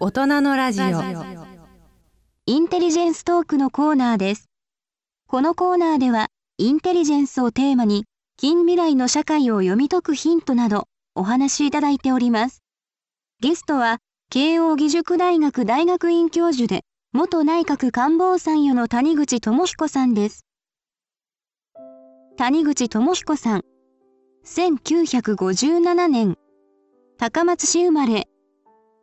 大人のラジオ。インテリジェンストークのコーナーです。このコーナーではインテリジェンスをテーマに近未来の社会を読み解くヒントなどお話しいただいております。ゲストは慶應義塾大学大学院教授で元内閣官房参与の谷口智彦さんです。谷口智彦さん1957年高松市生まれ。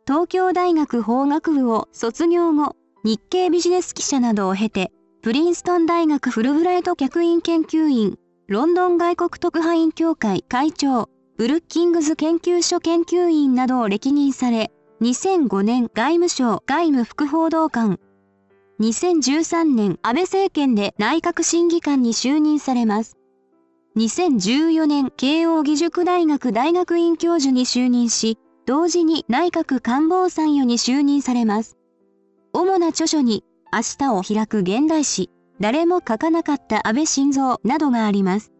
東京大学法学部を卒業後、日経ビジネス記者などを経て、プリンストン大学フルブライト客員研究員、ロンドン外国特派員協会会長、ブルッキングズ研究所研究員などを歴任され、2005年外務省外務副報道官、2013年安倍政権で内閣審議官に就任されます。2014年慶應義塾大学大学院教授に就任し、同時に内閣官房参与に就任されます。主な著書に、明日を開く現代史、誰も書かなかった安倍晋三などがあります。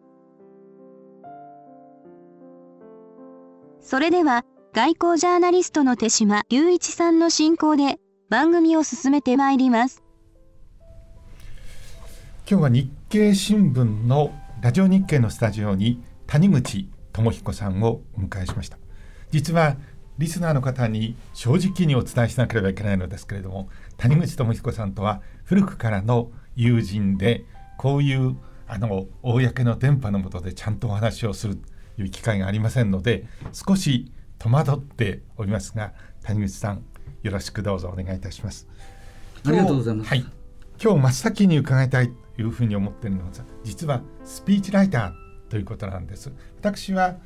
それでは、外交ジャーナリストの手島雄一さんの進行で番組を進めてまいります。今日は日経新聞のラジオ日経のスタジオに谷口智彦さんをお迎えしました。実はリスナーの方に正直にお伝えしなければいけないのですけれども谷口智彦さんとは古くからの友人でこういうあの公の電波のもとでちゃんとお話をするという機会がありませんので少し戸惑っておりますが谷口さんよろしくどうぞお願いいたします。ありがとうございます。はい、今日真っ先に伺いたいというふうに思っているのは実はスピーチライターということなんです。私は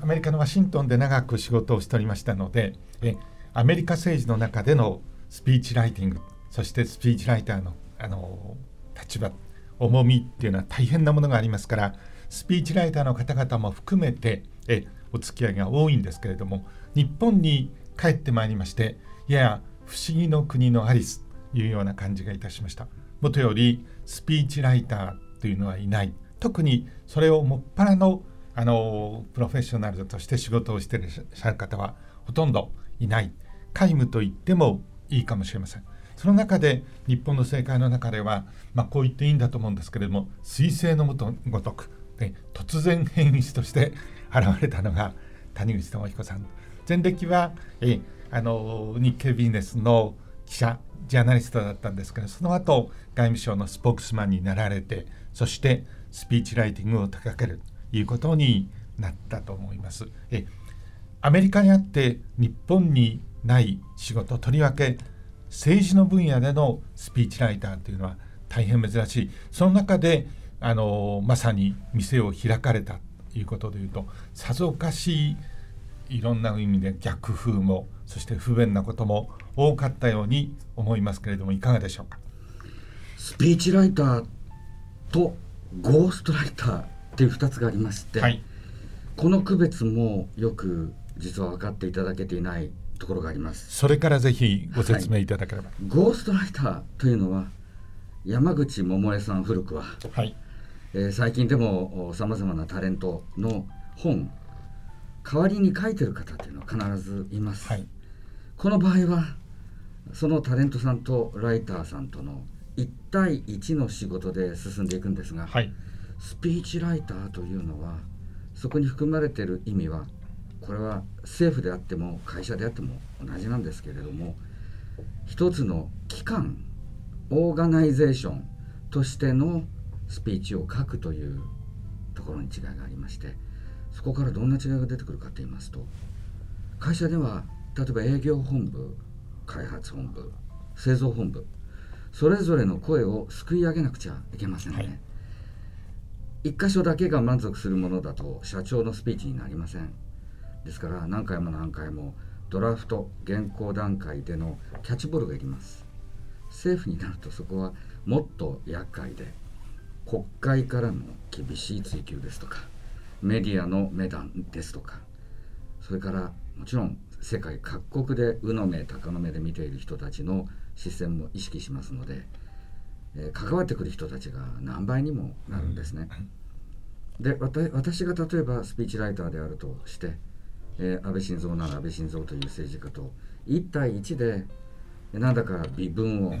アメリカのワシントンで長く仕事をしておりましたのでえアメリカ政治の中でのスピーチライティングそしてスピーチライターのあの立場重みっていうのは大変なものがありますからスピーチライターの方々も含めてえお付き合いが多いんですけれども日本に帰ってまいりましてやや不思議の国のアリスというような感じがいたしました。もとよりスピーチライターというのはいない。特にそれをもっぱらのあのプロフェッショナルとして仕事をしていらっしゃる方はほとんどいない。皆無と言ってもいいかもしれません。その中で日本の政界の中では、まあ、こう言っていいんだと思うんですけれども彗星のごとくで突然変異種として現れたのが谷口智彦さん。前歴はえあの日経ビジネスの記者ジャーナリストだったんですけどその後外務省のスポークスマンになられてそしてスピーチライティングを手掛ける。いうことになったと思います。えアメリカにあって日本にない仕事とりわけ政治の分野でのスピーチライターというのは大変珍しいその中であのまさに店を開かれたということでいうとさぞかしいいろんな意味で逆風もそして不便なことも多かったように思いますけれどもいかがでしょうか？スピーチライターとゴーストライターっていう2つがありまして、はい、この区別もよく実は分かっていただけていないところがあります。それからぜひご説明いただければ、はい、ゴーストライターというのは山口百恵さん古くは、はい。えー、最近でもさまざまなタレントの本代わりに書いてる方というのは必ずいます、はい、この場合はそのタレントさんとライターさんとの1対1の仕事で進んでいくんですが、はい、スピーチライターというのはそこに含まれている意味はこれは政府であっても会社であっても同じなんですけれども一つの機関オーガナイゼーションとしてのスピーチを書くというところに違いがありましてそこからどんな違いが出てくるかと言いますと会社では例えば営業本部開発本部製造本部それぞれの声をすくい上げなくちゃいけませんね。はい一箇所だけが満足するものだと社長のスピーチになりません。ですから何回も何回もドラフト原稿段階でのキャッチボールがいります。政府になるとそこはもっと厄介で国会からの厳しい追及ですとかメディアの目談ですとかそれからもちろん世界各国で鵜の目鷹の目で見ている人たちの視線も意識しますのでえー、関わってくる人たちが何倍にもなるんですね。で私が例えばスピーチライターであるとしてえー、安倍晋三なら安倍晋三という政治家と1対1でなんだか微文を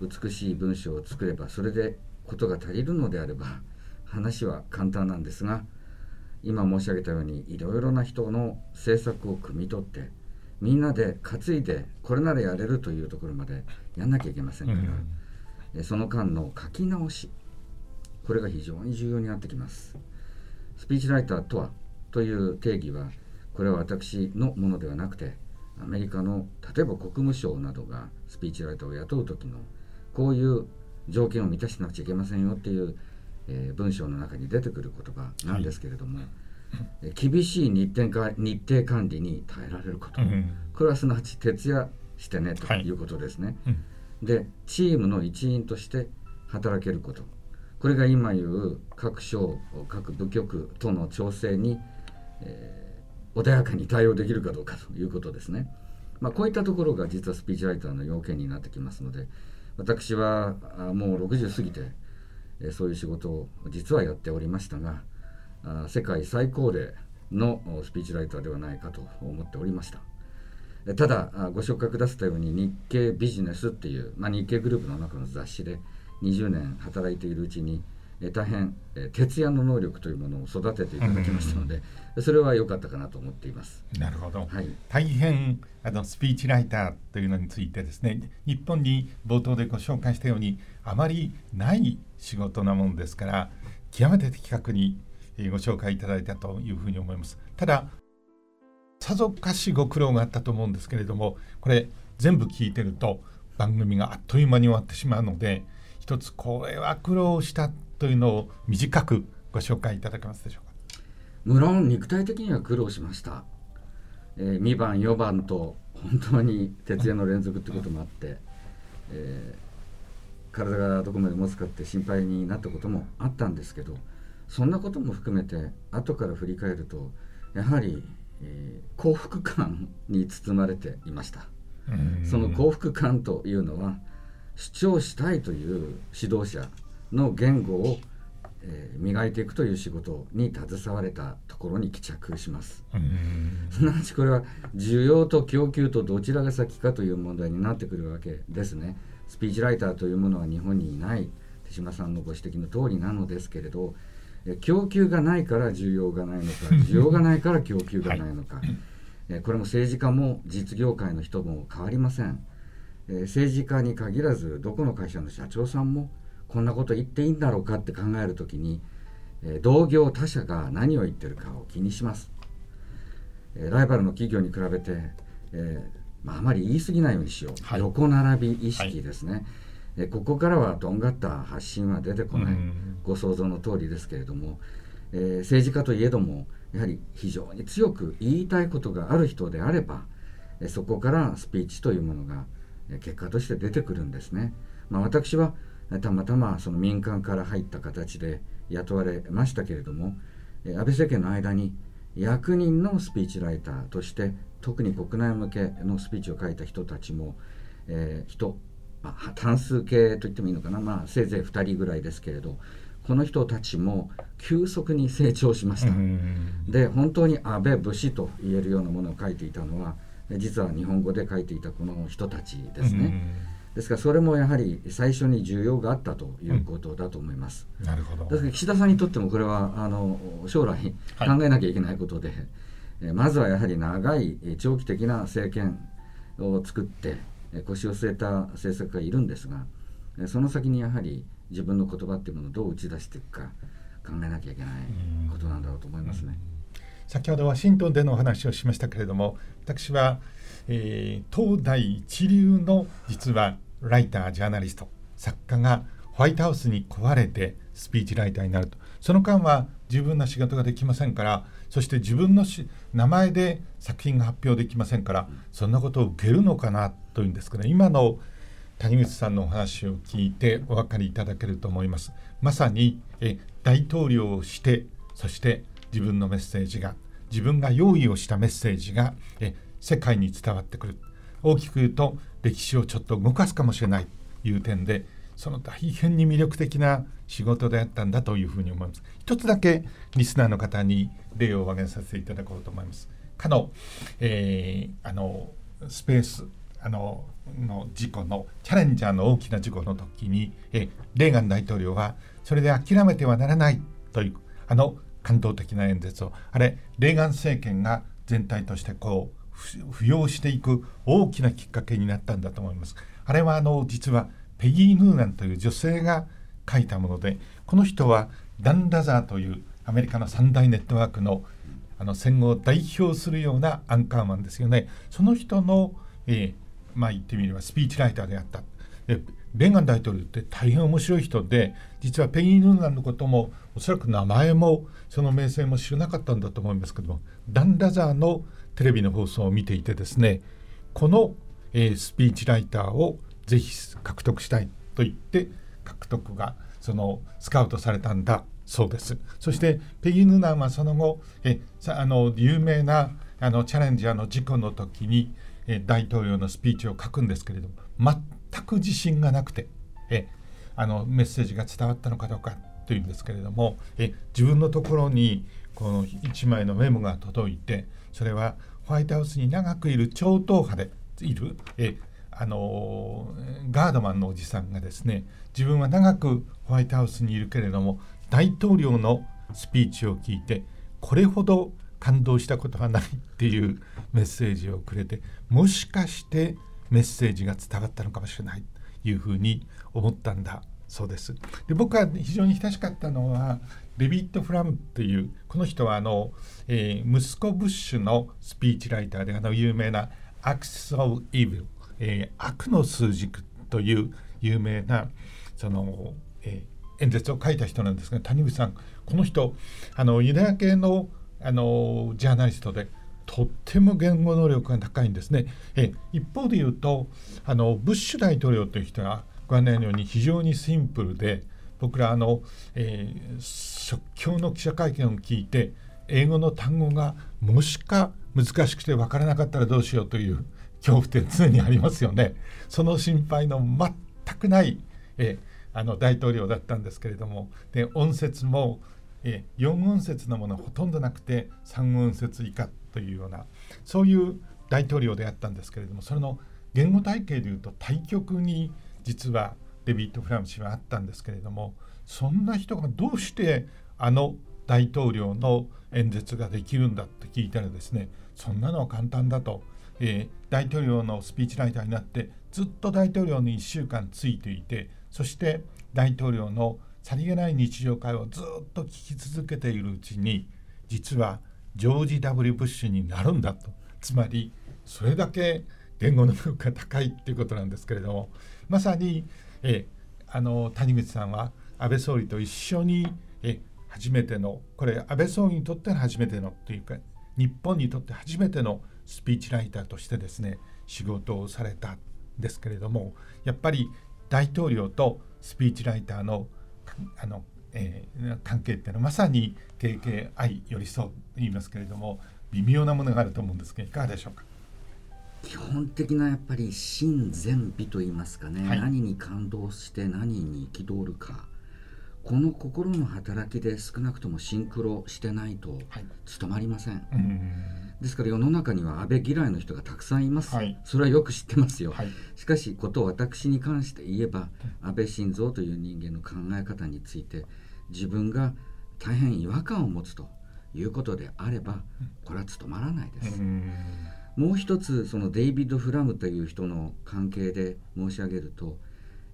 美しい文章を作ればそれでことが足りるのであれば話は簡単なんですが今申し上げたようにいろいろな人の政策を汲み取ってみんなで担いでこれならやれるというところまでやんなきゃいけませんから、うん、その間の書き直し。これが非常に重要になってきます。スピーチライターとはという定義はこれは私のものではなくてアメリカの例えば国務省などがスピーチライターを雇う時のこういう条件を満たしなくちゃいけませんよっていう、えー、文章の中に出てくる言葉なんですけれども、はい、厳しい日程か日程管理に耐えられること、うん、これはすなわち徹夜してねということですね。はい。うん、でチームの一員として働けることこれが今言う各省各部局との調整に、えー、穏やかに対応できるかどうかということですね。まあ、こういったところが実はスピーチライターの要件になってきますので私はもう60過ぎて、えそういう仕事を実はやっておりましたが世界最高齢のスピーチライターではないかと思っておりましたただご紹介くださったように日経ビジネスっていう、まあ、日経グループの中の雑誌で20年働いているうちに大変徹夜の能力というものを育てていただきましたので、それは良かったかなと思っています。なるほど、はい、大変あのスピーチライターというのについてですね日本に冒頭でご紹介したようにあまりない仕事なものですから極めて的確にご紹介いただいたというふうに思います。たださぞかしご苦労があったと思うんですけれどもこれ全部聞いてると番組があっという間に終わってしまうので一つこれは苦労したというのを短くご紹介いただけますでしょうか。無論肉体的には苦労しました、えー、2番4番と本当に徹夜の連続ってこともあって、えー、体がどこまで持つかって心配になったこともあったんですけどそんなことも含めて後から振り返るとやはり、えー、幸福感に包まれていましたその幸福感というのは主張したいという指導者の言語を、えー、磨いていくという仕事に携われたところに帰着します。すなわちこれは需要と供給とどちらが先かという問題になってくるわけですね。スピーチライターというものは日本にいない手島さんのご指摘の通りなのですけれど供給がないから需要がないのか 需要がないから供給がないのか、はい、これも政治家も実業界の人も変わりません。政治家に限らずどこの会社の社長さんもこんなこと言っていいんだろうかって考える時に、え同業他社が何を言ってるかを気にします、えライバルの企業に比べて、えー、まあ、あまり言い過ぎないようにしよう、はい、横並び意識ですね、はい、えここからはとんがった発信は出てこない、ご想像の通りですけれども、えー、政治家といえどもやはり非常に強く言いたいことがある人であれば、えそこからスピーチというものが結果として出てくるんですね。まあ、私はたまたまその民間から入った形で雇われましたけれども安倍政権の間に役人のスピーチライターとして特に国内向けのスピーチを書いた人たちも、えー、人、まあ、単数形と言ってもいいのかな、まあ、せいぜい2人ぐらいですけれどこの人たちも急速に成長しました。で本当に安倍武士と言えるようなものを書いていたのは実は日本語で書いていたこの人たちですね。ですからそれもやはり最初に需要があったということだと思います。うん、なるほど。ですから岸田さんにとってもこれはあの将来考えなきゃいけないことで、はい、まずはやはり長い長期的な政権を作って腰を据えた政策がいるんですが、その先にやはり自分の言葉っていうものをどう打ち出していくか考えなきゃいけないことなんだろうと思いますね。先ほどワシントンでのお話をしましたけれども私は、えー、東大一流の実はライタージャーナリスト作家がホワイトハウスに来られてスピーチライターになるとその間は十分な仕事ができませんからそして自分のし名前で作品が発表できませんからそんなことを受けるのかなというんですけど今の谷口さんのお話を聞いてお分かりいただけると思います。まさにえ大統領をしてそして自分のメッセージが自分が用意をしたメッセージがえ世界に伝わってくる。大きく言うと歴史をちょっと動かすかもしれないという点でその大変に魅力的な仕事であったんだというふうに思います一つだけリスナーの方に例を挙げさせていただこうと思いますかの,、えー、あのスペースあのの事故のチャレンジャーの大きな事故の時に、えレーガン大統領はそれで諦めてはならないというあの感動的な演説をあれレーガン政権が全体としてこう浮揚していく大きなきっかけになったんだと思います。あれはあの実はペギー・ヌーナンという女性が書いたものでこの人はダン・ラザーというアメリカの三大ネットワークのあの戦後を代表するようなアンカーマンですよね。その人の、えー、まあ言ってみればスピーチライターであった。でレーガン大統領って大変面白い人で実はペギー・ヌーナンのこともおそらく名前もその名声も知らなかったんだと思いますけどもダン・ラザーのテレビの放送を見ていてですねこの、えー、スピーチライターをぜひ獲得したいと言って獲得がそのスカウトされたんだそうです。そしてペギ・ヌナンはその後えあの有名なあのチャレンジャーの事故の時にえ大統領のスピーチを書くんですけれども全く自信がなくてえあのメッセージが伝わったのかどうかというんですけれどもえ自分のところにこの1枚のメモが届いてそれはホワイトハウスに長くいる超党派でいるえあのガードマンのおじさんがですね自分は長くホワイトハウスにいるけれども大統領のスピーチを聞いてこれほど感動したことはないっていう メッセージをくれてもしかしてメッセージが伝わったのかもしれないというふうに思ったんだそうです。で僕は非常に親しかったのはデビッド・フラムっていうこの人はあの、えー、息子ブッシュのスピーチライターであの有名な「アクセ of Evil」えー、悪の数軸という有名なその、えー、演説を書いた人なんですが谷口さんこの人あのユダヤ系のあのジャーナリストでとっても言語能力が高いんですね。え一方で言うとあのブッシュ大統領という人はご案内のように非常にシンプルで僕らあの、えー、即興の記者会見を聞いて英語の単語がもしか難しくて分からなかったらどうしようという恐怖って常にありますよね。その心配の全くない、えあの大統領だったんですけれどもで音節もえ4音節のものほとんどなくて3音節以下というようなそういう大統領であったんですけれどもそれの言語体系でいうと対極に実はデビッド・フラム氏はあったんですけれどもそんな人がどうしてあの大統領の演説ができるんだって聞いたらですねそんなのは簡単だと、えー、大統領のスピーチライターになってずっと大統領に1週間ついていてそして大統領のさりげない日常会話をずっと聞き続けているうちに実はジョージ・ W・ ブッシュになるんだと。つまりそれだけ言語能力が高いっていうことなんですけれどもまさにえあの谷口さんは安倍総理と一緒にえ初めてのこれ安倍総理にとっての初めてのというか日本にとって初めてのスピーチライターとしてですね仕事をされたんですけれどもやっぱり大統領とスピーチライターのあの、えー、関係っていうのはまさに経験愛寄り添うと言いますけれども微妙なものがあると思うんですけどいかがでしょうか？基本的なやっぱり真善美と言いますかね、はい、何に感動して何に憤るかこの心の働きで少なくともシンクロしてないと務まりません、はい、ですから世の中には安倍嫌いの人がたくさんいます、はい、それはよく知ってますよ、はい、しかしこと私に関して言えば安倍晋三という人間の考え方について自分が大変違和感を持つということであればこれは務まらないです。もう一つそのデイビッド・フラムという人の関係で申し上げると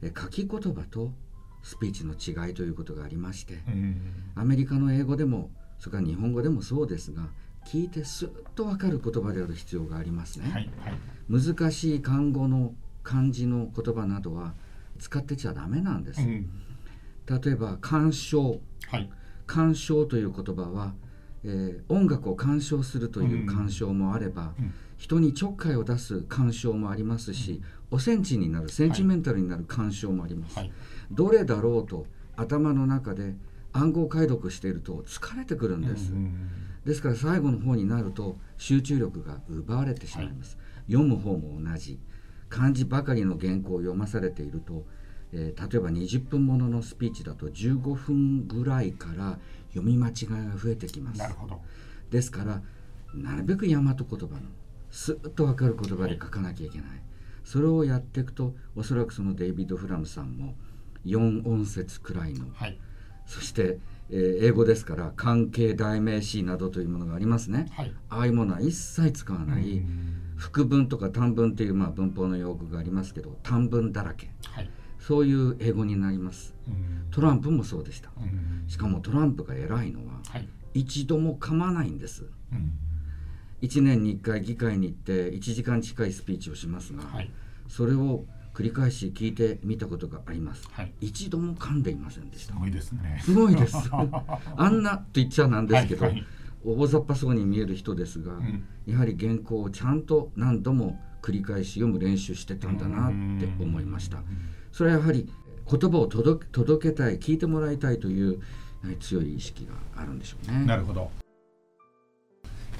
書き言葉とスピーチの違いということがありまして、アメリカの英語でもそれから日本語でもそうですが聞いてスッと分かる言葉である必要がありますね、はいはい、難しい漢語の漢字の言葉などは使ってちゃダメなんです、うん、例えば鑑賞、はい、鑑賞という言葉は、えー、音楽を鑑賞するという鑑賞もあれば、うん。うん、人にちょっかいを出す鑑賞もありますし、おセンチになるセンチメンタルになる鑑賞もあります、どれだろうと頭の中で暗号解読していると疲れてくるんです、ですから最後の方になると集中力が奪われてしまいます、はい、読む方も同じ。漢字ばかりの原稿を読まされていると、えー、例えば20分もののスピーチだと15分ぐらいから読み間違いが増えてきます。ですからなるべく大和言葉のスッと分かる言葉で書かなきゃいけない、それをやっていくとおそらくそのデイビッド・フラムさんも4音節くらいの、はい、そして、えー、英語ですから関係代名詞などというものがありますね、はい、ああいうものは一切使わない、副文とか短文というまあ文法の用語がありますけど短文だらけ、はい、そういう英語になります、トランプもそうでした、しかもトランプが偉いのは、一度も噛まないんです、1年に1回議会に行って1時間近いスピーチをしますが、それを繰り返し聞いてみたことがあります、はい、一度も噛んでいませんでした。すごいですね。すごいです。あんなと言っちゃなんですけど、はいはい、大雑把そうに見える人ですが、うん、やはり原稿をちゃんと何度も繰り返し読む練習してたんだなって思いました。それはやはり言葉を届けたい聞いてもらいたいという強い意識があるんでしょうね。なるほど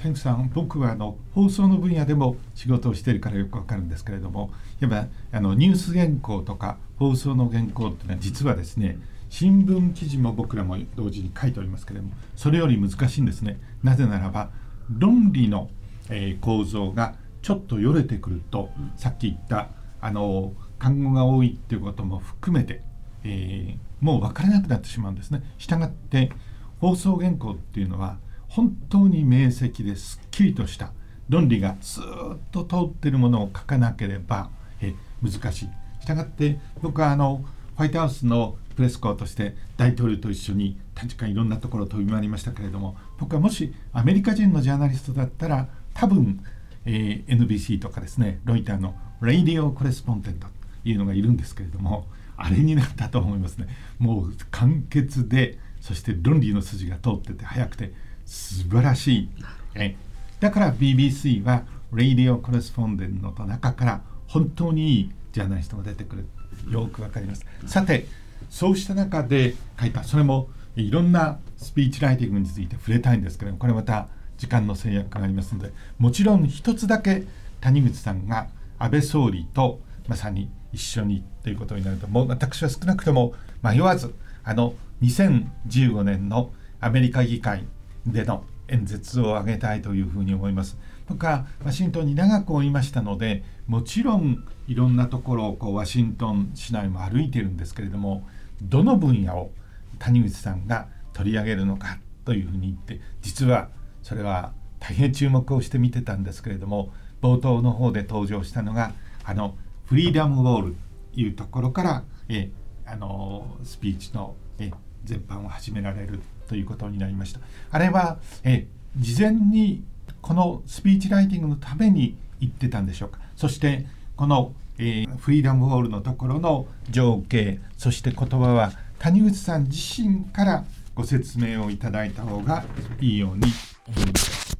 天さん僕はあの放送の分野でも仕事をしているからよくわかるんですけれどもやっぱあのニュース原稿とか放送の原稿っていうのは実はですね新聞記事も僕らも同時に書いておりますけれどもそれより難しいんですねなぜならば論理の、えー、構造がちょっとよれてくると、さっき言ったあの単語が多いっていうことも含めて、えー、もう分からなくなってしまうんですね。したがって放送原稿っていうのは本当に明晰ですっきりとした論理がずっと通ってるものを書かなければえ難しい。したがって僕はあのホワイトハウスのプレスコーとして大統領と一緒に確かいろんなところを飛び回りましたけれども僕はもしアメリカ人のジャーナリストだったら多分、えー、NBC とかですねロイターのラディオコレスポンデントというのがいるんですけれどもあれになったと思いますねもう簡潔でそして論理の筋が通ってて速くて素晴らしい。えだから BBC は「ラディオ・コレスポンデント」の中から本当にいいジャーナリストが出てくるよくわかります。さてそうした中で書いたそれもいろんなスピーチライティングについて触れたいんですけどこれまた時間の制約がありますのでもちろん一つだけ谷口さんが安倍総理とまさに一緒にということになるともう私は少なくとも迷わずあの2015年のアメリカ議会での演説を挙げたいというふうに思います。僕はワシントンに長くおりましたのでもちろんいろんなところをこうワシントン市内も歩いてるんですけれどもどの分野を谷口さんが取り上げるのかというふうに言って実はそれは大変注目をして見てたんですけれども冒頭の方で登場したのがあのフリーダムウォールというところからえあのスピーチのえ全般を始められるということになりました。あれは、え事前にこのスピーチライティングのために言ってたんでしょうか。そしてこの、えー、フリーダムウォールのところの情景そして言葉は谷口さん自身からご説明をいただいた方がいいように思います。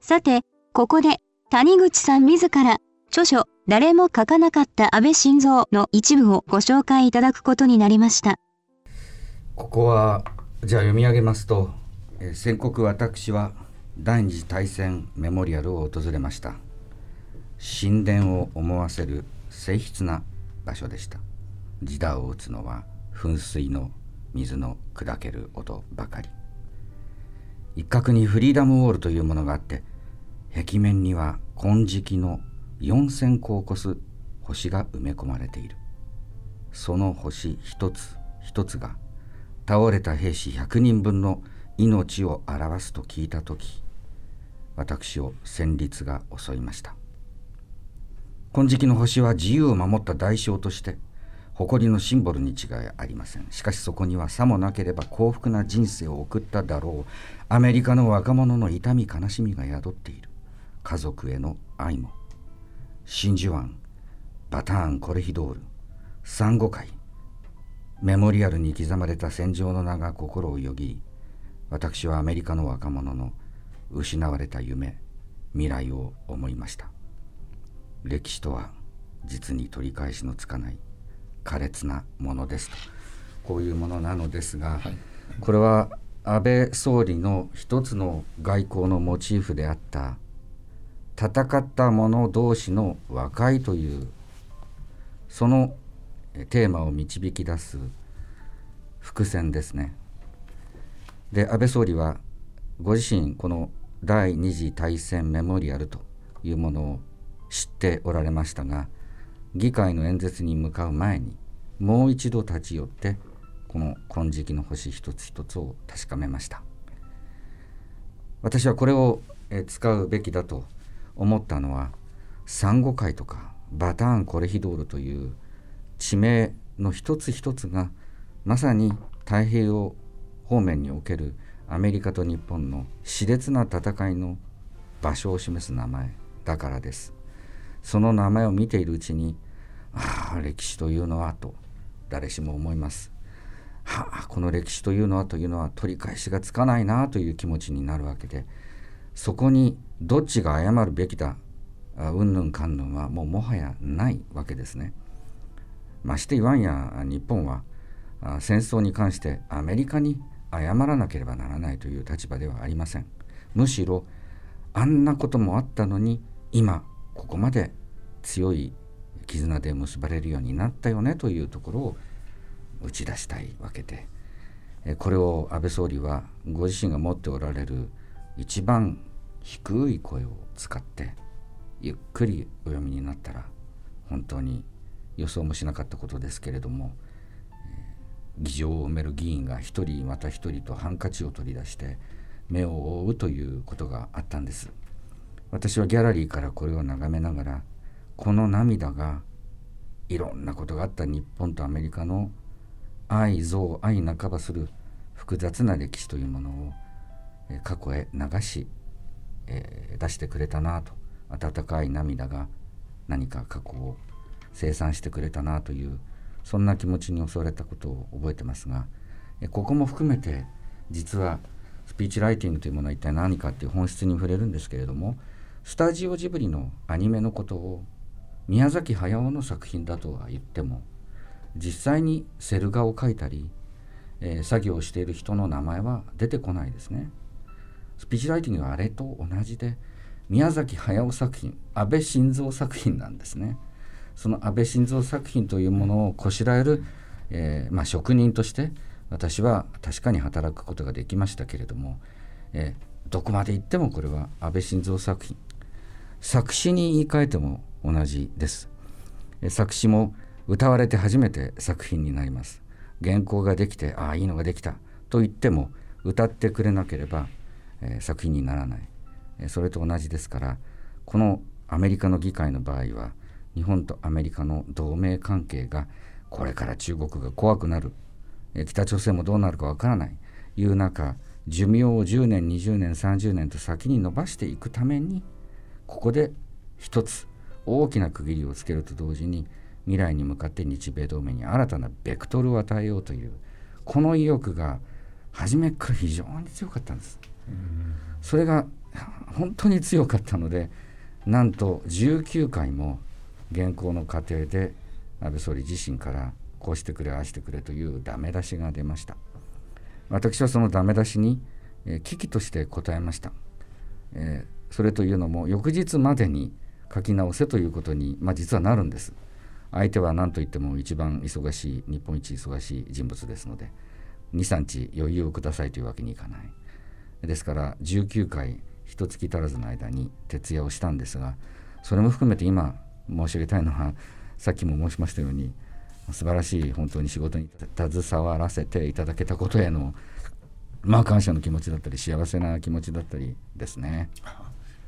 さて、ここで谷口さん自ら著書誰も書かなかった安倍晋三の一部をご紹介いただくことになりました。ここはじゃあ読み上げますと、えー、宣告私は第二次大戦メモリアルを訪れました。神殿を思わせる静筆な場所でした。時打を打つのは噴水の水の砕ける音ばかり。一角にフリーダムウォールというものがあって壁面には金色の4,000個を超す星が埋め込まれている。その星一つ一つが倒れた兵士100人分の命を表すと聞いた時私を戦慄が襲いました。金色の星は自由を守った代償として誇りのシンボルに違いありません。しかしそこにはさもなければ幸福な人生を送っただろう。アメリカの若者の痛み悲しみが宿っている。家族への愛も。真珠湾バターンコレヒドールサンゴ海。メモリアルに刻まれた戦場の名が心をよぎ私はアメリカの若者の失われた夢未来を思いました。歴史とは実に取り返しのつかない苛烈なものですと。こういうものなのですが、はい、これは安倍総理の一つの外交のモチーフであった戦った者同士の和解というそのテーマを導き出す伏線ですね。で安倍総理はご自身この第二次大戦メモリアルというものを知っておられましたが議会の演説に向かう前にもう一度立ち寄ってこの金色の星一つ一つを確かめました私はこれを使うべきだと思ったのはサンゴ海とかバターン・コレヒドールという地名の一つ一つがまさに太平洋方面におけるアメリカと日本の熾烈な戦いの場所を示す名前だからですその名前を見ているうちにああ歴史というのはと誰しも思いますはあこの歴史というのはというのは取り返しがつかないなという気持ちになるわけでそこにどっちが謝るべきだうんぬんかんぬんはもうもはやないわけですね。まして言わんや日本は戦争に関してアメリカに謝らなければならないという立場ではありません。むしろあんなこともあったのに今ここまで強い絆で結ばれるようになったよねというところを打ち出したいわけでこれを安倍総理はご自身が持っておられる一番低い声を使ってゆっくりお読みになったら本当に予想もしなかったことですけれども、えー、議場を埋める議員が一人また一人とハンカチを取り出して目を覆うということがあったんです。私はギャラリーからこれを眺めながらこの涙がいろんなことがあった日本とアメリカの愛憎愛半ばする複雑な歴史というものを過去へ流し、えー、出してくれたなと温かい涙が何か過去を清算してくれたなというそんな気持ちに襲われたことを覚えてますがここも含めて実はスピーチライティングというものは一体何かっていう本質に触れるんですけれどもスタジオジブリのアニメのことを宮崎駿の作品だとは言っても実際にセル画を描いたり、えー、作業をしている人の名前は出てこないですね。スピーチライティングはあれと同じで宮崎駿作品安倍晋三作品なんですねその安倍晋三作品というものをこしらえる、えー、まあ、職人として私は確かに働くことができましたけれども、えー、どこまで行ってもこれは安倍晋三作品。作詞に言い換えても同じです、作詞も歌われて初めて作品になります。原稿ができてああいいのができた。と言っても歌ってくれなければ、えー、作品にならない。それと同じですからこのアメリカの議会の場合は日本とアメリカの同盟関係がこれから中国が怖くなる。北朝鮮もどうなるかわからない。いう中寿命を10年20年30年と先に伸ばしていくためにここで一つ大きな区切りをつけると同時に未来に向かって日米同盟に新たなベクトルを与えようというこの意欲が初めから非常に強かったんです。それが本当に強かったのでなんと19回も原稿の過程で安倍総理自身からこうしてくれああしてくれというダメ出しが出ました。私はそのダメ出しに、えー、危機として答えました、えー、それというのも翌日までに書き直せということに、まあ、実はなるんです。相手は何といっても一番忙しい日本一忙しい人物ですので23日余裕をくださいというわけにいかない。ですから19回一月足らずの間に徹夜をしたんですがそれも含めて今申し上げたいのはさっきも申しましたように素晴らしい本当に仕事に携わらせていただけたことへのまあ感謝の気持ちだったり幸せな気持ちだったりですね。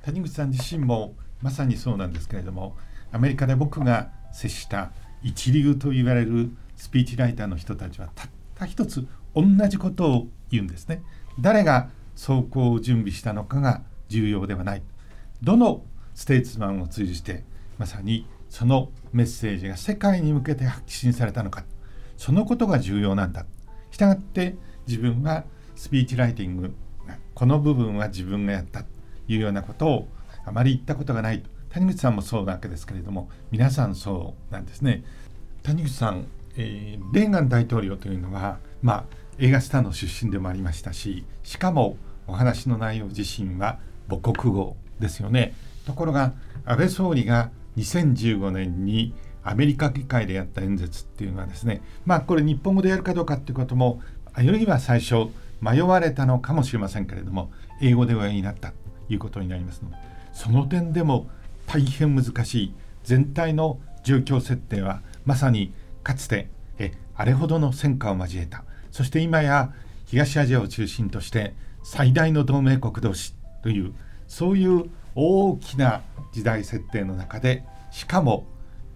谷口さん自身もまさにそうなんですけれどもアメリカで僕が接した一流と言われるスピーチライターの人たちはたった一つ同じことを言うんですね。誰が走行を準備したのかが重要ではない。どのステーツマンを通じてまさにそのメッセージが世界に向けて発信されたのか。そのことが重要なんだ。したがって自分はスピーチライティングこの部分は自分がやったというようなことをあまり言ったことがない。と谷口さんもそうなわけですけれども皆さんそうなんですね。谷口さん、えー、レーガン大統領というのはまあ映画スターの出身でもありましたししかもお話の内容自身は母国語ですよね。ところが安倍総理が2015年にアメリカ議会でやった演説っていうのはですねまあこれ日本語でやるかどうかっていうこともあるいは最初迷われたのかもしれませんけれども英語でおやりになったということになりますのでその点でも大変難しい全体の状況設定はまさにかつてえあれほどの戦火を交えた。そして今や東アジアを中心として最大の同盟国同士というそういう大きな時代設定の中でしかも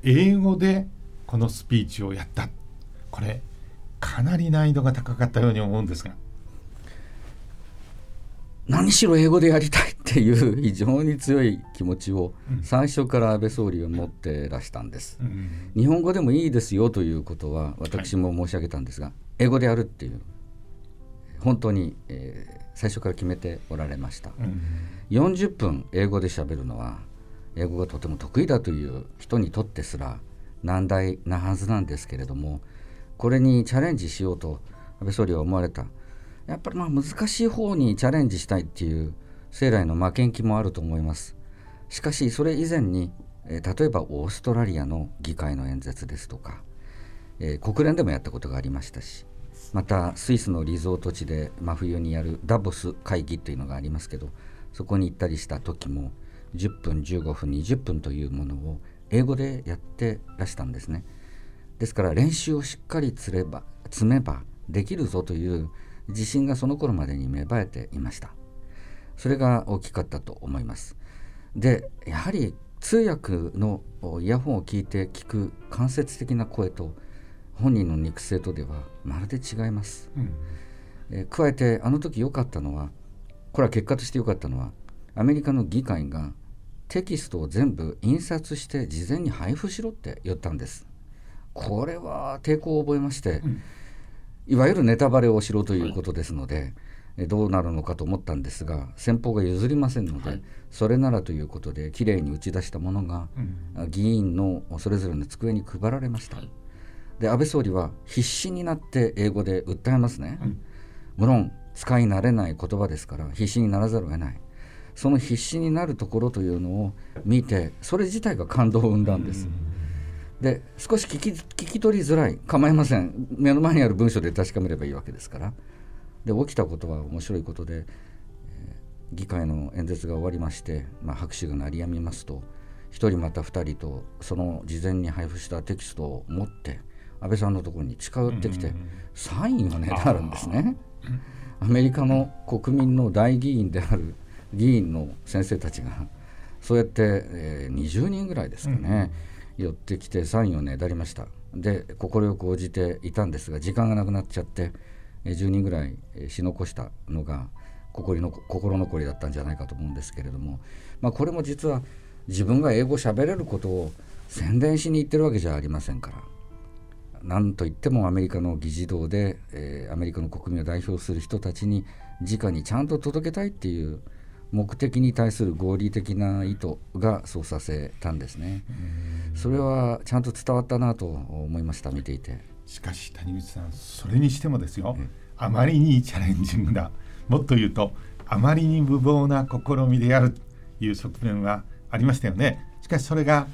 英語でこのスピーチをやった。これかなり難易度が高かったように思うんですが。何しろ英語でやりたいっていう非常に強い気持ちを最初から安倍総理は持ってらしたんです、うん、日本語でもいいですよということは私も申し上げたんですが、はい、英語でやるっていう本当に、えー、最初から決めておられました、うん、40分英語でしゃべるのは英語がとても得意だという人にとってすら難題なはずなんですけれどもこれにチャレンジしようと安倍総理は思われた。やっぱりまあ難しい方にチャレンジしたいっていう生来の負けん気もあると思います。しかしそれ以前に、えー、例えばオーストラリアの議会の演説ですとか、えー、国連でもやったことがありましたしまたスイスのリゾート地で真冬にやるダボス会議というのがありますけどそこに行ったりした時も10分15分20分というものを英語でやってらしたんですね。ですから練習をしっかり積れば積めばできるぞという自信がその頃までに芽生えていました。それが大きかったと思います。でやはり通訳のイヤホンを聞いて聞く間接的な声と本人の肉声とではまるで違います、うん、え加えてあの時良かったのはこれは結果として良かったのはアメリカの議会がテキストを全部印刷して事前に配布しろって言ったんです。これは抵抗を覚えまして、うん。いわゆるネタバレをしろということですので、はい、どうなるのかと思ったんですが先方が譲りませんので、はい、それならということできれいに打ち出したものが、うん、議員のそれぞれの机に配られました。はい、で安倍総理は必死になって英語で訴えますね。うん、無論使い慣れない言葉ですから必死にならざるを得ない。その必死になるところというのを見てそれ自体が感動を生んだんです。うんで少し聞き聞き取りづらい構いません目の前にある文章で確かめればいいわけですからで起きたことは面白いことで、えー、議会の演説が終わりまして、まあ、拍手が鳴りやみますと1人また2人とその事前に配布したテキストを持って安倍さんのところに近寄ってきて、サインをねであるんですね。アメリカの国民の大議員である議員の先生たちがそうやって、えー、20人ぐらいですかね、うん寄ってきてサインをねだりました。で快く応じていたんですが時間がなくなっちゃって10人ぐらいし残したのが心の心残りだったんじゃないかと思うんですけれども、まあ、これも実は自分が英語喋れることを宣伝しに行ってるわけじゃありませんから何といってもアメリカの議事堂で、えー、アメリカの国民を代表する人たちに直にちゃんと届けたいっていう目的に対する合理的な意図がそうさせたんですね。それはちゃんと伝わったなと思いました見ていて。しかし谷口さんそれにしてもですよ、あまりにチャレンジングだもっと言うとあまりに無謀な試みであるという側面はありましたよね。しかしそれが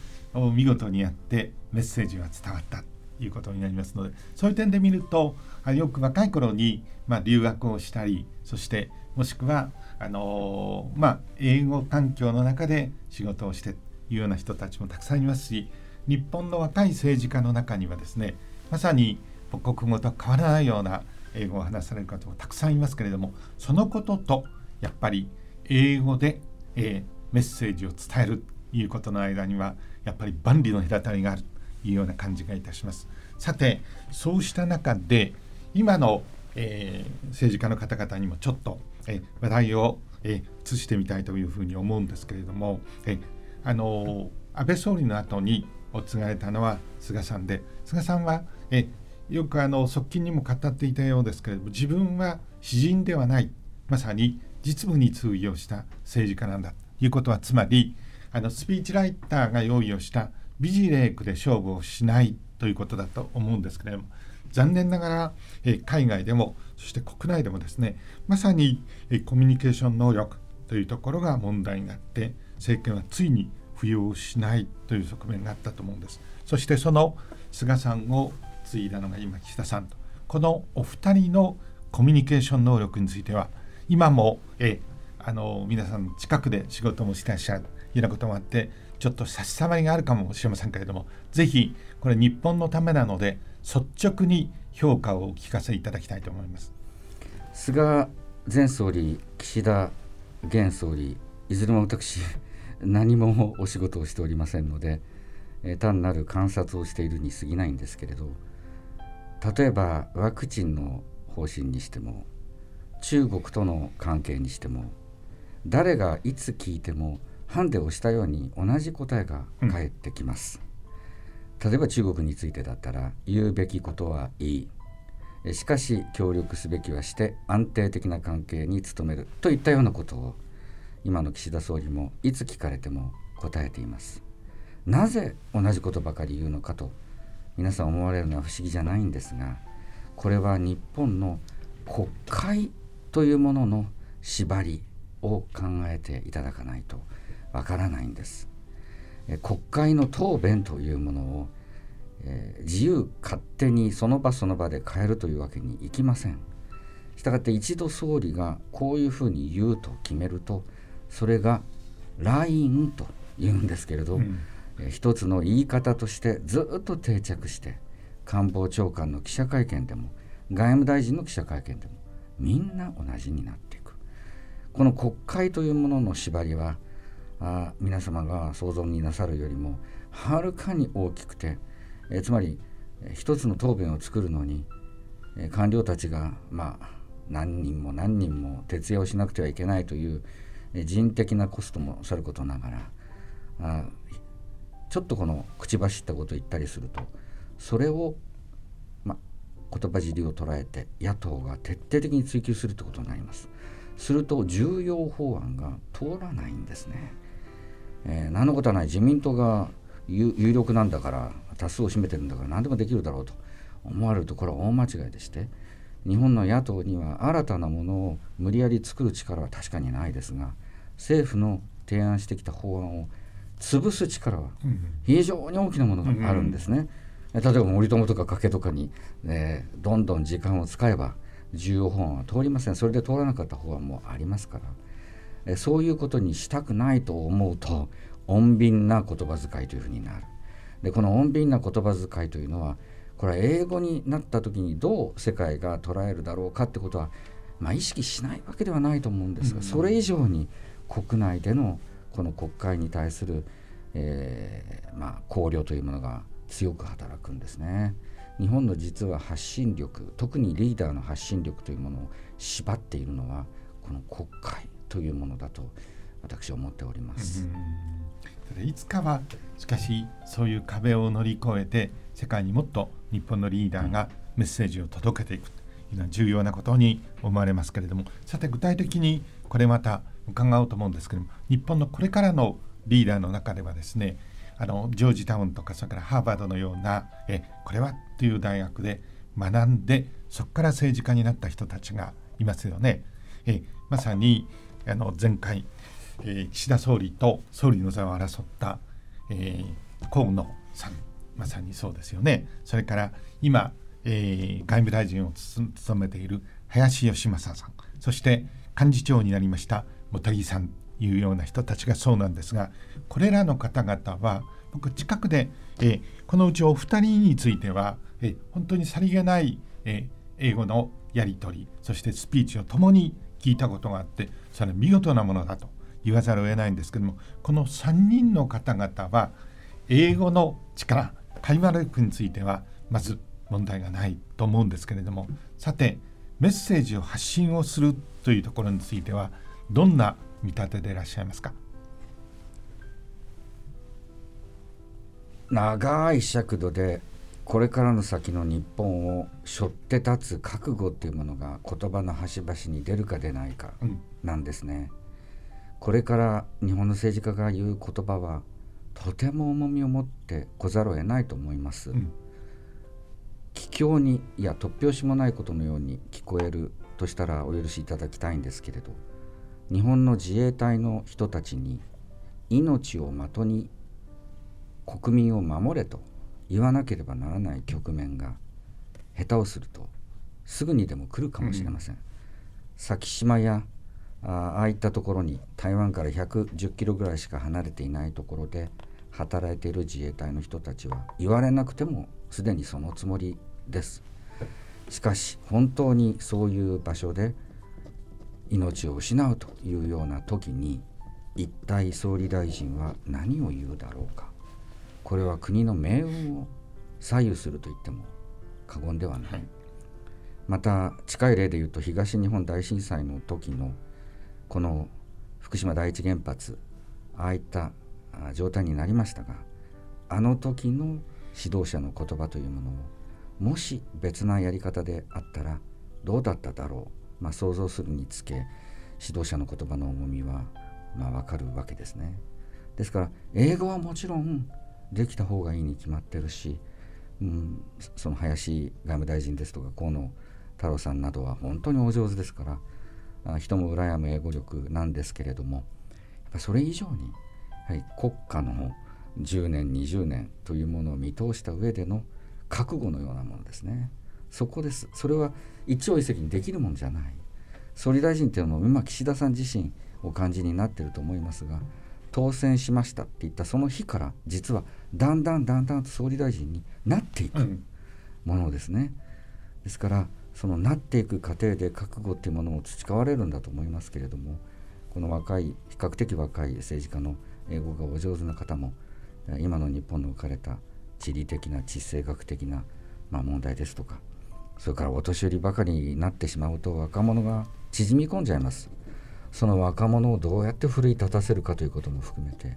見事にやってメッセージは伝わったということになりますのでそういう点で見るとよく若い頃に、まあ、留学をしたりそしてもしくはあのまあ、英語環境の中で仕事をしてというような人たちもたくさんいますし日本の若い政治家の中にはですねまさに母国語と変わらないような英語を話される方もたくさんいますけれどもそのこととやっぱり英語で、えー、メッセージを伝えるということの間にはやっぱり万里の隔たりがある。いうような感じがいたします。さてそうした中で今の、えー、政治家の方々にもちょっとえ話題を、え移してみたいというふうに思うんですけれども、えあの安倍総理の後にお継がれたのは菅さんで菅さんはえよくあの側近にも語っていたようですけれども自分は詩人ではないまさに実務に通用した政治家なんだということはつまりあのスピーチライターが用意をしたビジレークで勝負をしないということだと思うんですけれども残念ながら、え海外でもそして国内でもですねまさに、えコミュニケーション能力というところが問題になって政権はついに浮揚しないという側面があったと思うんです。そしてその菅さんを継いだのが今岸田さんと。このお二人のコミュニケーション能力については今もえあの皆さん近くで仕事もしてらっしゃるようなこともあってちょっと差し障りがあるかもしれませんけれどもぜひこれ日本のためなので率直に評価をお聞かせいただきたいと思います。菅前総理岸田現総理いずれも私何もお仕事をしておりませんので、え単なる観察をしているに過ぎないんですけれど例えばワクチンの方針にしても中国との関係にしても誰がいつ聞いてもハンデをしたように同じ答えが返ってきます、うん、例えば中国についてだったら言うべきことはいい。しかし協力すべきはして安定的な関係に努めるといったようなことを今の岸田総理もいつ聞かれても答えています。なぜ同じことばかり言うのかと皆さん思われるのは不思議じゃないんですがこれは日本の国会というものの縛りを考えていただかないとわからないんです。国会の答弁というものを、えー、自由勝手にその場その場で変えるというわけにいきません。したがって一度総理がこういうふうに言うと決めるとそれがラインと言うんですけれど、うん、えー、一つの言い方としてずっと定着して官房長官の記者会見でも外務大臣の記者会見でもみんな同じになっていくこの国会というものの縛りはあ皆様が想像になさるよりもはるかに大きくて、えつまり一つの答弁を作るのに、え官僚たちがまあ何人も何人も徹夜をしなくてはいけないという、え人的なコストもさることながらあちょっとこの口走ったことを言ったりするとそれを、ま、言葉尻を捉えて野党が徹底的に追及するということになります。すると重要法案が通らないんですね。えー、何のことはない自民党が有力なんだから多数を占めてるんだから何でもできるだろうと思われるところは大間違いでして日本の野党には新たなものを無理やり作る力は確かにないですが政府の提案してきた法案を潰す力は非常に大きなものがあるんですね。例えば森友とか加計とかに、えー、どんどん時間を使えば重要法案は通りませんそれで通らなかった法案もありますから。えそういうことにしたくないと思うと穏便な言葉遣いというふうになる。でこの穏便な言葉遣いというのはこれは英語になった時にどう世界が捉えるだろうかってことは、まあ、意識しないわけではないと思うんですが、それ以上に国内でのこの国会に対する、えー、まあ、考慮というものが強く働くんですね。日本の実は発信力特にリーダーの発信力というものを縛っているのはこの国会というものだと私は思っております。いつかはしかしそういう壁を乗り越えて世界にもっと日本のリーダーがメッセージを届けていくというのは重要なことに思われますけれどもさて具体的にこれまた伺おうと思うんですけれども日本のこれからのリーダーの中ではですねあのジョージタウンとかそれからハーバードのようなえこれはという大学で学んでそこから政治家になった人たちがいますよね。えまさにあの前回、えー、岸田総理と総理の座を争った、えー、河野さん。まさにそうですよね。それから今、えー、外務大臣を務めている林芳正さん。そして幹事長になりました茂木さん。というような人たちがそうなんですがこれらの方々は僕近くで、えー、このうちお二人については、えー、本当にさりげない、えー、英語のやり取りそしてスピーチを共に聞いたことがあってそれは見事なものだと言わざるを得ないんですけどもこの3人の方々は英語の力会話力についてはまず問題がないと思うんですけれどもさてメッセージを発信をするというところについてはどんな見立てでいらっしゃいますか？長い尺度でこれからの先の日本を背負って立つ覚悟っていうものが言葉の端々に出るか出ないかなんですね。うん、これから日本の政治家が言う言葉はとても重みを持ってこざるを得ないと思います。うん、帰郷にいや突拍子もないことのように聞こえるとしたらお許しいただきたいんですけれど日本の自衛隊の人たちに命を的に国民を守れと言わなければならない局面が下手をするとすぐにでも来るかもしれません、うん、先島やああいったところに台湾から110キロぐらいしか離れていないところで働いている自衛隊の人たちは言われなくてもすでにそのつもりです。しかし本当にそういう場所で命を失うというような時に一体総理大臣は何を言うだろうか。これは国の命運を左右すると言っても過言ではない、はい、また近い例で言うと東日本大震災の時のこの福島第一原発ああいった状態になりましたがあの時の指導者の言葉というものをもし別なやり方であったらどうだっただろう、まあ、想像するにつけ指導者の言葉の重みはまあ分かるわけですね。ですから英語はもちろんできた方がいいに決まってるし、うん、その林外務大臣ですとか河野太郎さんなどは本当にお上手ですから人も羨む英語力なんですけれどもやっぱそれ以上に、はい、国家の10年20年というものを見通した上での覚悟のようなものですね。そこです。それは一朝一夕にできるものじゃない。総理大臣っていうのも今岸田さん自身お感じになってると思いますが当選しましたって言ったその日から実はだんだんだんだんと総理大臣になっていくものですね、ですからそのなっていく過程で覚悟っていうものを培われるんだと思いますけれどもこの若い比較的若い政治家の英語がお上手な方も今の日本の置かれた地理的な地政学的な、まあ、問題ですとかそれからお年寄りばかりになってしまうと若者が縮み込んじゃいますその若者をどうやって奮い立たせるかということも含めて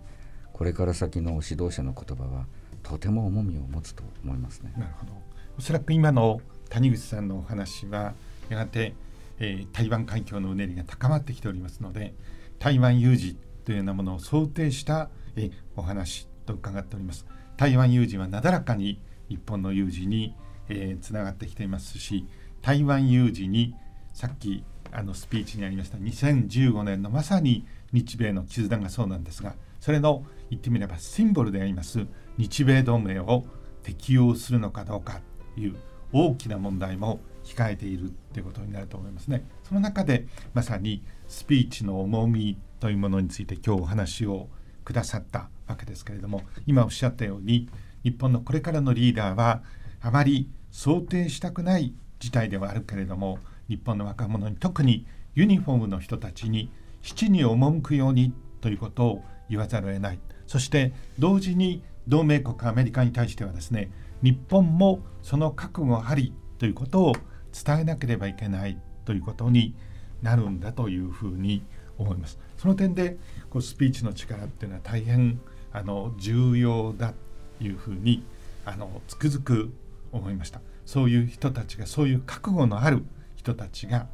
これから先の指導者の言葉はとても重みを持つと思いますね。なるほどおそらく今の谷口さんのお話はやがて、えー、台湾海峡のうねりが高まってきておりますので台湾有事というようなものを想定した、えー、お話と伺っております台湾有事はなだらかに日本の有事に、えー、つながってきていますし台湾有事にさっきあのスピーチにありました2015年のまさに日米の絆がそうなんですがそれの言ってみればシンボルであります日米同盟を適用するのかどうかという大きな問題も控えているということになると思いますね。その中でまさにスピーチの重みというものについて今日お話をくださったわけですけれども今おっしゃったように日本のこれからのリーダーはあまり想定したくない事態ではあるけれども日本の若者に特にユニフォームの人たちに七に赴くようにということを言わざるを得ないそして同時に同盟国アメリカに対してはですね日本もその覚悟ありということを伝えなければいけないということになるんだというふうに思います。その点でこうスピーチの力っていうのは大変あの重要だというふうにあのつくづく思いました。そういう人たちがそういう覚悟のある人たちが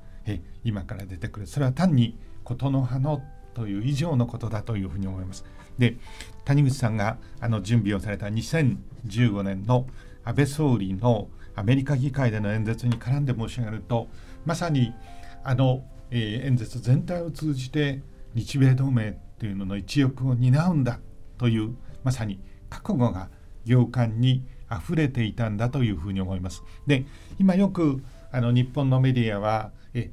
今から出てくるそれは単に琴の葉のという以上のことだというふうに思います。で谷口さんがあの準備をされた2015年の安倍総理のアメリカ議会での演説に絡んで申し上げるとまさにあの、えー、演説全体を通じて日米同盟というのの一翼を担うんだというまさに覚悟が行間に溢れていたんだというふうに思います。で今よくあの日本のメディアはえ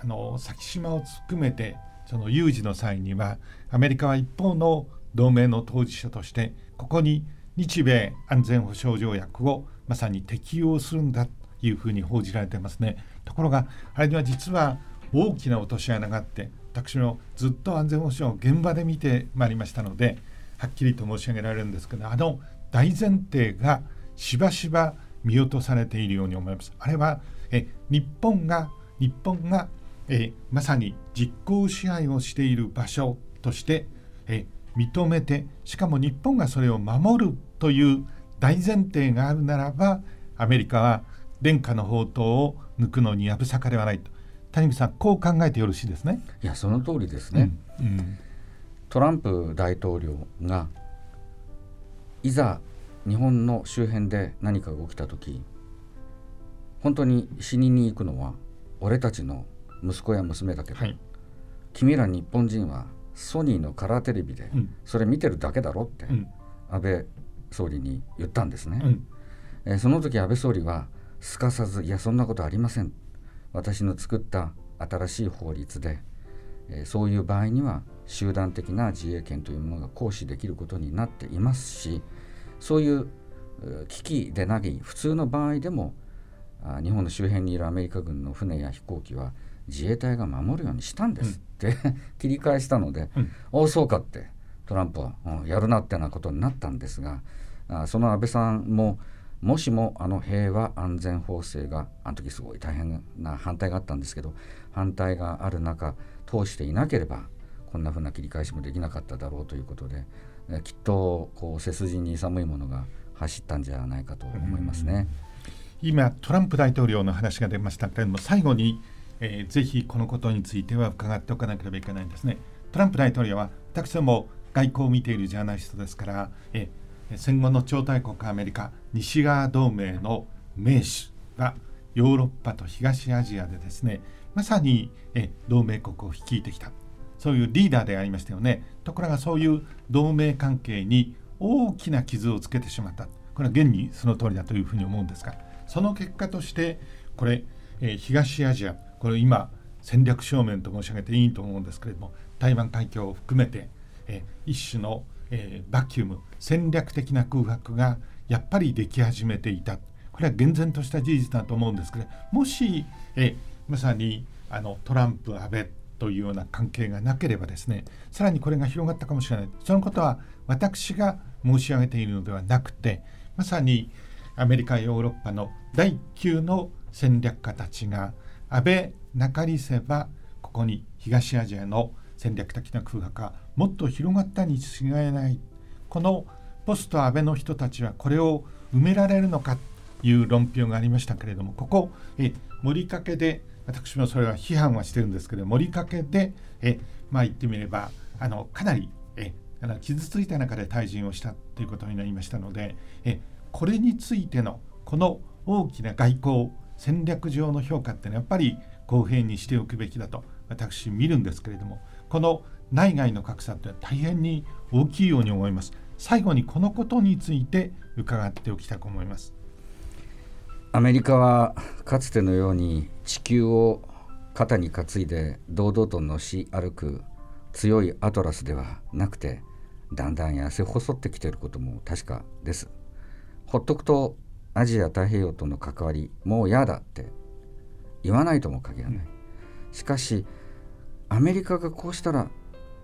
あの先島を含めてその有事の際にはアメリカは一方の同盟の当事者としてここに日米安全保障条約をまさに適用するんだというふうに報じられてますね。ところがあれには実は大きな落とし穴があって私もずっと安全保障を現場で見てまいりましたのではっきりと申し上げられるんですけどあの大前提がしばしば見落とされているように思います。あれはえ日本が日本がえまさに実効支配をしている場所としてえ認めてしかも日本がそれを守るという大前提があるならばアメリカは殿下の宝刀を抜くのにやぶさかではないと。谷口さんこう考えてよろしいですね？いやその通りですね、うん。うん、トランプ大統領がいざ日本の周辺で何かが起きた時本当に死にに行くのは俺たちの息子や娘だけど、はい、君ら日本人はソニーのカラーテレビでそれ見てるだけだろって安倍総理に言ったんですね、うん、えー、その時安倍総理はすかさず「いやそんなことありません」私の作った新しい法律でえー、そういう場合には集団的な自衛権というものが行使できることになっていますしそういう危機でなぎ普通の場合でも日本の周辺にいるアメリカ軍の船や飛行機は自衛隊が守るようにしたんですって、うん、切り返したので、うん、おおそうかってトランプは、うん、やるなってなことになったんですがあその安倍さんももしもあの平和安全法制があの時すごい大変な反対があったんですけど反対がある中通していなければこんなふうな切り返しもできなかっただろうということできっとこう背筋に寒いものが走ったんじゃないかと思いますね。今トランプ大統領の話が出ましたけれども最後に、えー、ぜひこのことについては伺っておかなければいけないんですね。トランプ大統領は私ども外交を見ているジャーナリストですから、えー、戦後の超大国アメリカ西側同盟の盟主がヨーロッパと東アジアでですねまさにえ同盟国を率いてきた。そういうリーダーでありましたよね。ところがそういう同盟関係に大きな傷をつけてしまった。これは現にその通りだというふうに思うんですがその結果としてこれ、えー、東アジアこれ今戦略正面と申し上げていいと思うんですけれども台湾海峡を含めて、えー、一種の、えー、バキューム戦略的な空白がやっぱりでき始めていた。これは厳然とした事実だと思うんですけどもし、えまさにあのトランプ安倍というような関係がなければですねさらにこれが広がったかもしれない。そのことは私が申し上げているのではなくてまさにアメリカヨーロッパの第9の戦略家たちが安倍中りせばここに東アジアの戦略的な空白がもっと広がったに違いない。このポスト安倍の人たちはこれを埋められるのかという論評がありましたけれどもここえ森かけで私もそれは批判はしてるんですけど森かけでえまあ言ってみればあのかなりえ傷ついた中で退陣をしたということになりましたのでえこれについてのこの大きな外交戦略上の評価ってのはやっぱり公平にしておくべきだと私見るんですけれどもこの内外の格差って大変に大きいように思います。最後にこのことについて伺っておきたく思います。アメリカはかつてのように地球を肩に担いで堂々とのし歩く強いアトラスではなくてだんだん痩せ細ってきていることも確かです。ほっとくとアジア太平洋との関わりもう嫌だって言わないとも限らない。しかしアメリカがこうしたら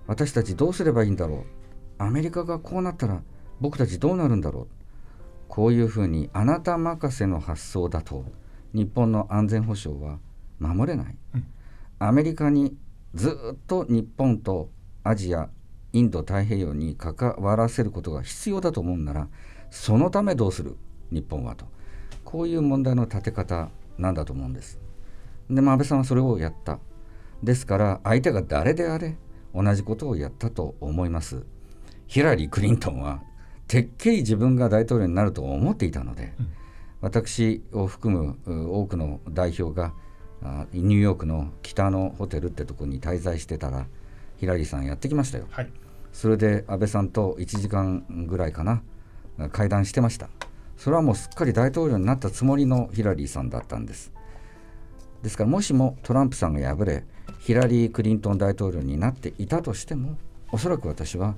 私たちどうすればいいんだろう。アメリカがこうなったら僕たちどうなるんだろう。こういうふうにあなた任せの発想だと日本の安全保障は守れない、うん、アメリカにずっと日本とアジアインド太平洋に関わらせることが必要だと思うならそのためどうする？日本はと。こういう問題の立て方なんだと思うんです。でも安倍さんはそれをやった。ですから相手が誰であれ同じことをやったと思います。ヒラリー・クリントンはてっきり自分が大統領になると思っていたので、うん、私を含む多くの代表がニューヨークの北のホテルってとこに滞在してたらヒラリーさんやってきましたよ、はい、それで安倍さんと1時間ぐらいかな会談してましたそれはもうすっかり大統領になったつもりのヒラリーさんだったんですですからもしもトランプさんが敗れヒラリー・クリントン大統領になっていたとしてもおそらく私は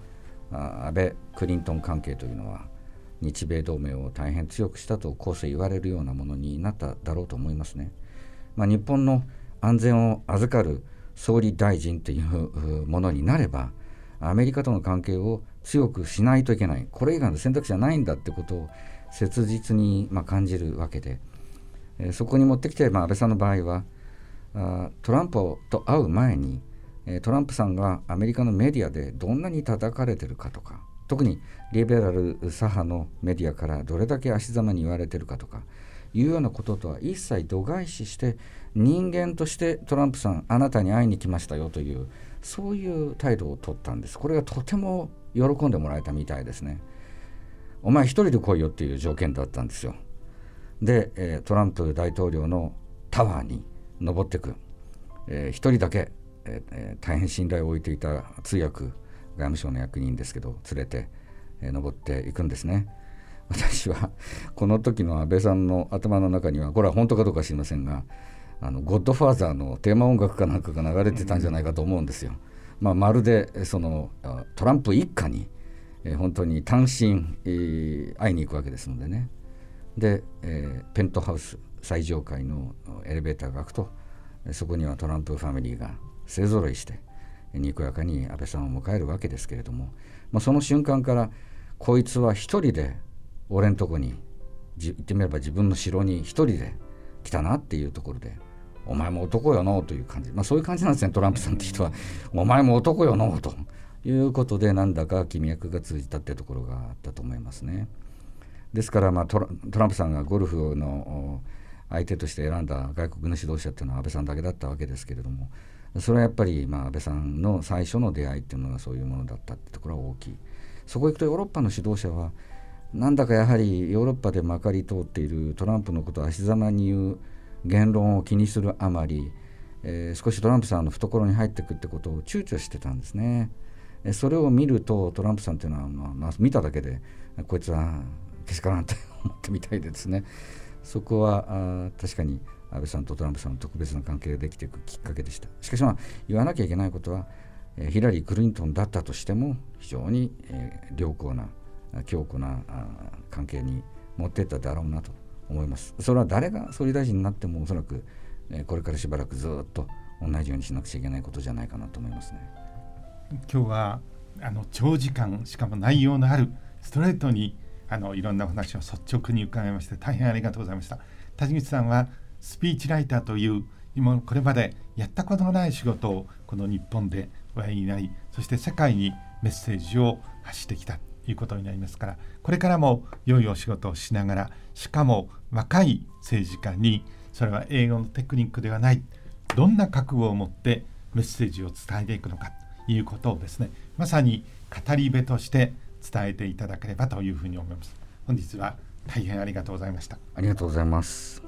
安倍・クリントン関係というのは日米同盟を大変強くしたと後世言われるようなものになっただろうと思いますね。まあ、日本の安全を預かる総理大臣というものになればアメリカとの関係を強くしないといけない。これ以外の選択肢はないんだってことを切実にま感じるわけで、えそこに持ってきて、まあ、安倍さんの場合はあトランプと会う前にトランプさんがアメリカのメディアでどんなに叩かれてるかとか特にリベラル左派のメディアからどれだけ足ざまに言われてるかとかいうようなこととは一切度外視して人間としてトランプさんあなたに会いに来ましたよというそういう態度を取ったんです。これがとても喜んでもらえたみたいですねお前一人で来いよっていう条件だったんですよで、えトランプ大統領のタワーに登ってく、えー、一人だけえー、大変信頼を置いていた通訳外務省の役人ですけど連れて、えー、登っていくんですね。私はこの時の安倍さんの頭の中にはこれは本当かどうか知りませんがあのゴッドファーザーのテーマ音楽かなんかが流れてたんじゃないかと思うんですよ。まあ、まるでそのトランプ一家に、え、本当に単身、会いに行くわけですのでね。で、えー、ペントハウス最上階のエレベーターが開くとそこにはトランプファミリーが勢ぞろいしてにこやかに安倍さんを迎えるわけですけれども、まあ、その瞬間からこいつは一人で俺んとこに言ってみれば自分の城に一人で来たなっていうところでお前も男よのという感じ、まあ、そういう感じなんですねトランプさんって人は。お前も男よのと。いうことでなんだか気脈が通じたってところがあったと思いますね。ですから、まあ、トランプさんがゴルフの相手として選んだ外国の指導者っていうのは安倍さんだけだったわけですけれども。それはやっぱり、まあ、安倍さんの最初の出会いっていうのがそういうものだったってところは大きい。そこへ行くとヨーロッパの指導者はなんだかやはりヨーロッパでまかり通っているトランプのことを足ざまに言う言論を気にするあまり、えー、少しトランプさんの懐に入っていくってことを躊躇してたんですね。それを見るとトランプさんっていうのは、まあ、見ただけでこいつはけしからんって思ってみたいですね。そこはあ確かに安倍さんとトランプさんの特別な関係ができていくきっかけでした。しかしまあ言わなきゃいけないことは、えー、ヒラリー・クリントンだったとしても非常に、えー、良好な強固な関係に持っていっただろうなと思います。それは誰が総理大臣になってもおそらく、えこれからしばらくずっと同じようにしなくちゃいけないことじゃないかなと思いますね。今日はあの長時間しかも内容のあるストレートにあのいろんなお話を率直に伺いまして大変ありがとうございました。田口さんはスピーチライターという今これまでやったことのない仕事をこの日本でおやりになりそして世界にメッセージを発してきたいうことになりますからこれからも良いお仕事をしながらしかも若い政治家にそれは英語のテクニックではないどんな覚悟を持ってメッセージを伝えていくのかということをですねまさに語り部として伝えていただければというふうに思います。本日は大変ありがとうございました。ありがとうございます。